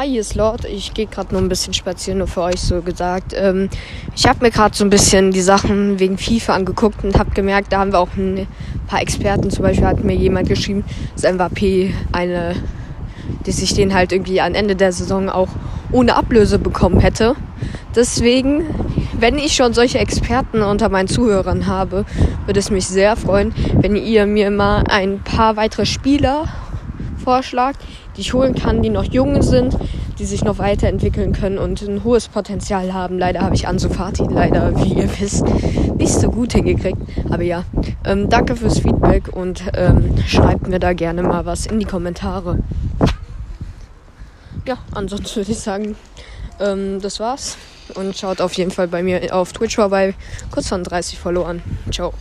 Hi, hier ist Lord. Ich gehe gerade nur ein bisschen spazieren, nur für euch so gesagt. Ähm, ich habe mir gerade so ein bisschen die Sachen wegen FIFA angeguckt und habe gemerkt, da haben wir auch ein paar Experten. Zum Beispiel hat mir jemand geschrieben, dass MVP eine, dass ich den halt irgendwie am Ende der Saison auch ohne Ablöse bekommen hätte. Deswegen, wenn ich schon solche Experten unter meinen Zuhörern habe, würde es mich sehr freuen, wenn ihr mir mal ein paar weitere Spieler vorschlagt, die ich holen kann, die noch jung sind, die sich noch weiterentwickeln können und ein hohes Potenzial haben. Leider habe ich Ansu Fati leider, wie ihr wisst, nicht so gut hingekriegt. Aber ja, ähm, danke fürs Feedback und ähm, schreibt mir da gerne mal was in die Kommentare. Ja, ansonsten würde ich sagen, ähm, das war's. Und schaut auf jeden Fall bei mir auf Twitch vorbei. Kurz von 30 verloren. Ciao.